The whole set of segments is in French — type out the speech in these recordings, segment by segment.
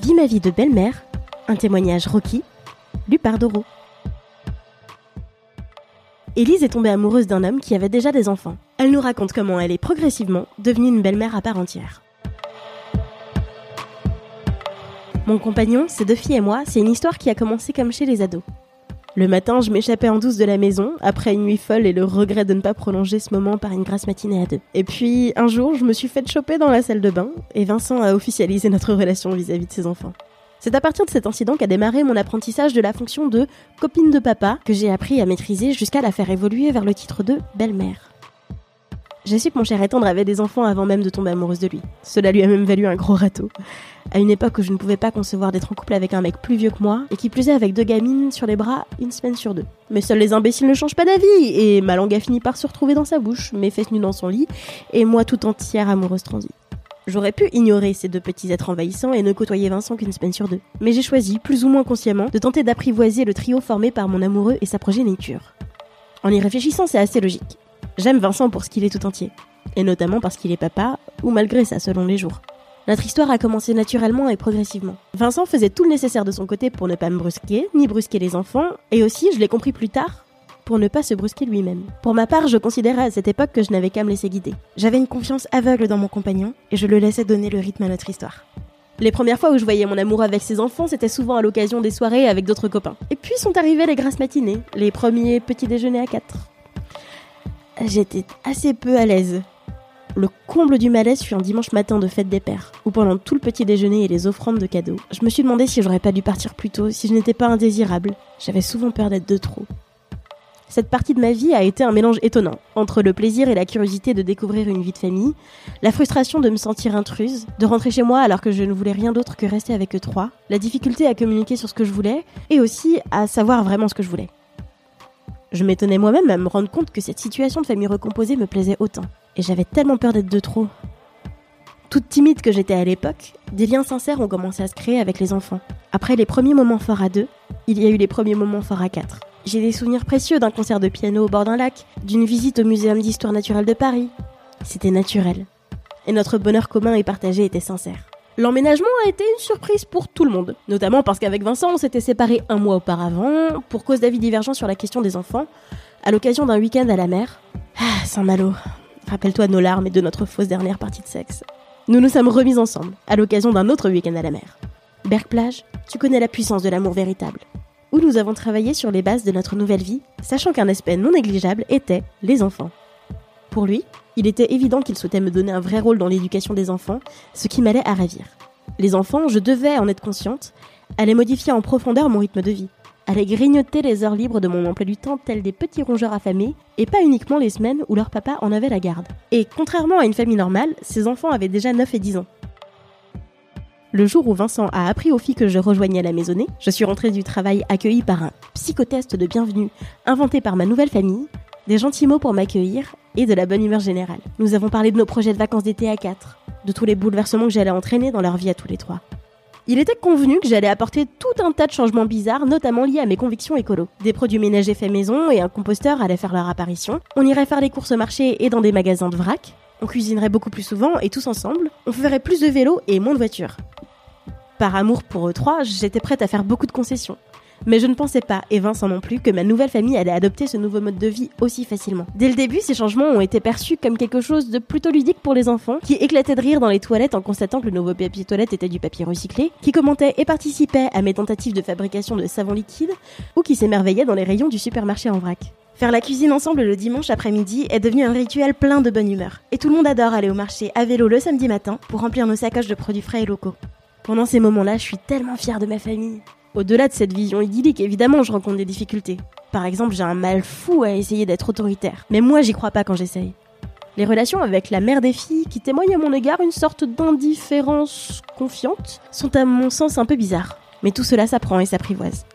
Vie ma vie de belle-mère, un témoignage Rocky, lu par Doro. Élise est tombée amoureuse d'un homme qui avait déjà des enfants. Elle nous raconte comment elle est progressivement devenue une belle-mère à part entière. Mon compagnon, ses deux filles et moi, c'est une histoire qui a commencé comme chez les ados. Le matin, je m'échappais en douce de la maison, après une nuit folle et le regret de ne pas prolonger ce moment par une grasse matinée à deux. Et puis, un jour, je me suis fait choper dans la salle de bain, et Vincent a officialisé notre relation vis-à-vis de ses enfants. C'est à partir de cet incident qu'a démarré mon apprentissage de la fonction de copine de papa que j'ai appris à maîtriser jusqu'à la faire évoluer vers le titre de belle-mère. J'ai su que mon cher étendre avait des enfants avant même de tomber amoureuse de lui. Cela lui a même valu un gros râteau. À une époque où je ne pouvais pas concevoir d'être en couple avec un mec plus vieux que moi, et qui plus est avec deux gamines sur les bras une semaine sur deux. Mais seuls les imbéciles ne changent pas d'avis, et ma langue a fini par se retrouver dans sa bouche, mes fesses nues dans son lit, et moi tout entière amoureuse transie. J'aurais pu ignorer ces deux petits êtres envahissants et ne côtoyer Vincent qu'une semaine sur deux. Mais j'ai choisi, plus ou moins consciemment, de tenter d'apprivoiser le trio formé par mon amoureux et sa progéniture. En y réfléchissant, c'est assez logique. J'aime Vincent pour ce qu'il est tout entier. Et notamment parce qu'il est papa, ou malgré ça selon les jours. Notre histoire a commencé naturellement et progressivement. Vincent faisait tout le nécessaire de son côté pour ne pas me brusquer, ni brusquer les enfants, et aussi, je l'ai compris plus tard, pour ne pas se brusquer lui-même. Pour ma part, je considérais à cette époque que je n'avais qu'à me laisser guider. J'avais une confiance aveugle dans mon compagnon et je le laissais donner le rythme à notre histoire. Les premières fois où je voyais mon amour avec ses enfants, c'était souvent à l'occasion des soirées avec d'autres copains. Et puis sont arrivées les grasses matinées, les premiers petits déjeuners à quatre. J'étais assez peu à l'aise. Le comble du malaise fut un dimanche matin de fête des pères, où pendant tout le petit déjeuner et les offrandes de cadeaux, je me suis demandé si j'aurais pas dû partir plus tôt, si je n'étais pas indésirable. J'avais souvent peur d'être de trop. Cette partie de ma vie a été un mélange étonnant, entre le plaisir et la curiosité de découvrir une vie de famille, la frustration de me sentir intruse, de rentrer chez moi alors que je ne voulais rien d'autre que rester avec eux trois, la difficulté à communiquer sur ce que je voulais, et aussi à savoir vraiment ce que je voulais. Je m'étonnais moi-même à me rendre compte que cette situation de famille recomposée me plaisait autant, et j'avais tellement peur d'être de trop. Toute timide que j'étais à l'époque, des liens sincères ont commencé à se créer avec les enfants. Après les premiers moments forts à deux, il y a eu les premiers moments forts à quatre. J'ai des souvenirs précieux d'un concert de piano au bord d'un lac, d'une visite au Muséum d'histoire naturelle de Paris. C'était naturel. Et notre bonheur commun et partagé était sincère. L'emménagement a été une surprise pour tout le monde, notamment parce qu'avec Vincent, on s'était séparés un mois auparavant, pour cause d'avis divergents sur la question des enfants, à l'occasion d'un week-end à la mer. Ah, Saint-Malo, rappelle-toi nos larmes et de notre fausse dernière partie de sexe. Nous nous sommes remis ensemble, à l'occasion d'un autre week-end à la mer. Berck-Plage, tu connais la puissance de l'amour véritable où nous avons travaillé sur les bases de notre nouvelle vie, sachant qu'un aspect non négligeable était les enfants. Pour lui, il était évident qu'il souhaitait me donner un vrai rôle dans l'éducation des enfants, ce qui m'allait à ravir. Les enfants, je devais en être consciente, allaient modifier en profondeur mon rythme de vie, allaient grignoter les heures libres de mon emploi du temps tels des petits rongeurs affamés, et pas uniquement les semaines où leur papa en avait la garde. Et contrairement à une famille normale, ces enfants avaient déjà 9 et 10 ans. Le jour où Vincent a appris aux filles que je rejoignais la maisonnée, je suis rentrée du travail accueillie par un psychotest de bienvenue inventé par ma nouvelle famille, des gentils mots pour m'accueillir et de la bonne humeur générale. Nous avons parlé de nos projets de vacances d'été à quatre, de tous les bouleversements que j'allais entraîner dans leur vie à tous les trois. Il était convenu que j'allais apporter tout un tas de changements bizarres, notamment liés à mes convictions écolo. Des produits ménagers faits maison et un composteur allaient faire leur apparition. On irait faire les courses au marché et dans des magasins de vrac. On cuisinerait beaucoup plus souvent et tous ensemble. On ferait plus de vélos et moins de voitures. Par amour pour eux trois, j'étais prête à faire beaucoup de concessions. Mais je ne pensais pas, et Vincent non plus, que ma nouvelle famille allait adopter ce nouveau mode de vie aussi facilement. Dès le début, ces changements ont été perçus comme quelque chose de plutôt ludique pour les enfants, qui éclataient de rire dans les toilettes en constatant que le nouveau papier toilette était du papier recyclé, qui commentaient et participaient à mes tentatives de fabrication de savon liquide, ou qui s'émerveillaient dans les rayons du supermarché en vrac. Faire la cuisine ensemble le dimanche après-midi est devenu un rituel plein de bonne humeur. Et tout le monde adore aller au marché à vélo le samedi matin pour remplir nos sacoches de produits frais et locaux. Pendant ces moments-là, je suis tellement fière de ma famille. Au-delà de cette vision idyllique, évidemment, je rencontre des difficultés. Par exemple, j'ai un mal fou à essayer d'être autoritaire. Mais moi, j'y crois pas quand j'essaye. Les relations avec la mère des filles, qui témoigne à mon égard une sorte d'indifférence confiante, sont à mon sens un peu bizarres. Mais tout cela s'apprend et s'apprivoise.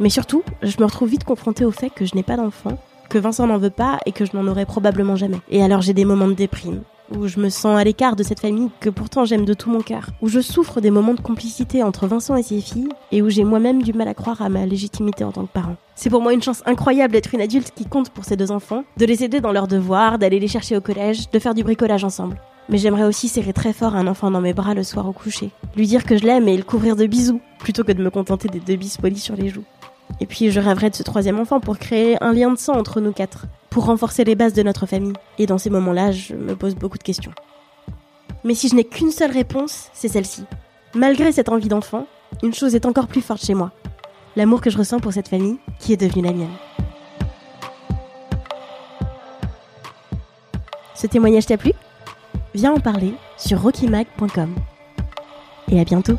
Mais surtout, je me retrouve vite confrontée au fait que je n'ai pas d'enfant, que Vincent n'en veut pas et que je n'en aurai probablement jamais. Et alors j'ai des moments de déprime, où je me sens à l'écart de cette famille que pourtant j'aime de tout mon cœur, où je souffre des moments de complicité entre Vincent et ses filles, et où j'ai moi-même du mal à croire à ma légitimité en tant que parent. C'est pour moi une chance incroyable d'être une adulte qui compte pour ses deux enfants, de les aider dans leurs devoirs, d'aller les chercher au collège, de faire du bricolage ensemble. Mais j'aimerais aussi serrer très fort un enfant dans mes bras le soir au coucher, lui dire que je l'aime et le couvrir de bisous, plutôt que de me contenter des deux bis polis sur les joues. Et puis je rêverais de ce troisième enfant pour créer un lien de sang entre nous quatre, pour renforcer les bases de notre famille. Et dans ces moments-là, je me pose beaucoup de questions. Mais si je n'ai qu'une seule réponse, c'est celle-ci. Malgré cette envie d'enfant, une chose est encore plus forte chez moi. L'amour que je ressens pour cette famille qui est devenue la mienne. Ce témoignage t'a plu? Viens en parler sur rockymag.com. Et à bientôt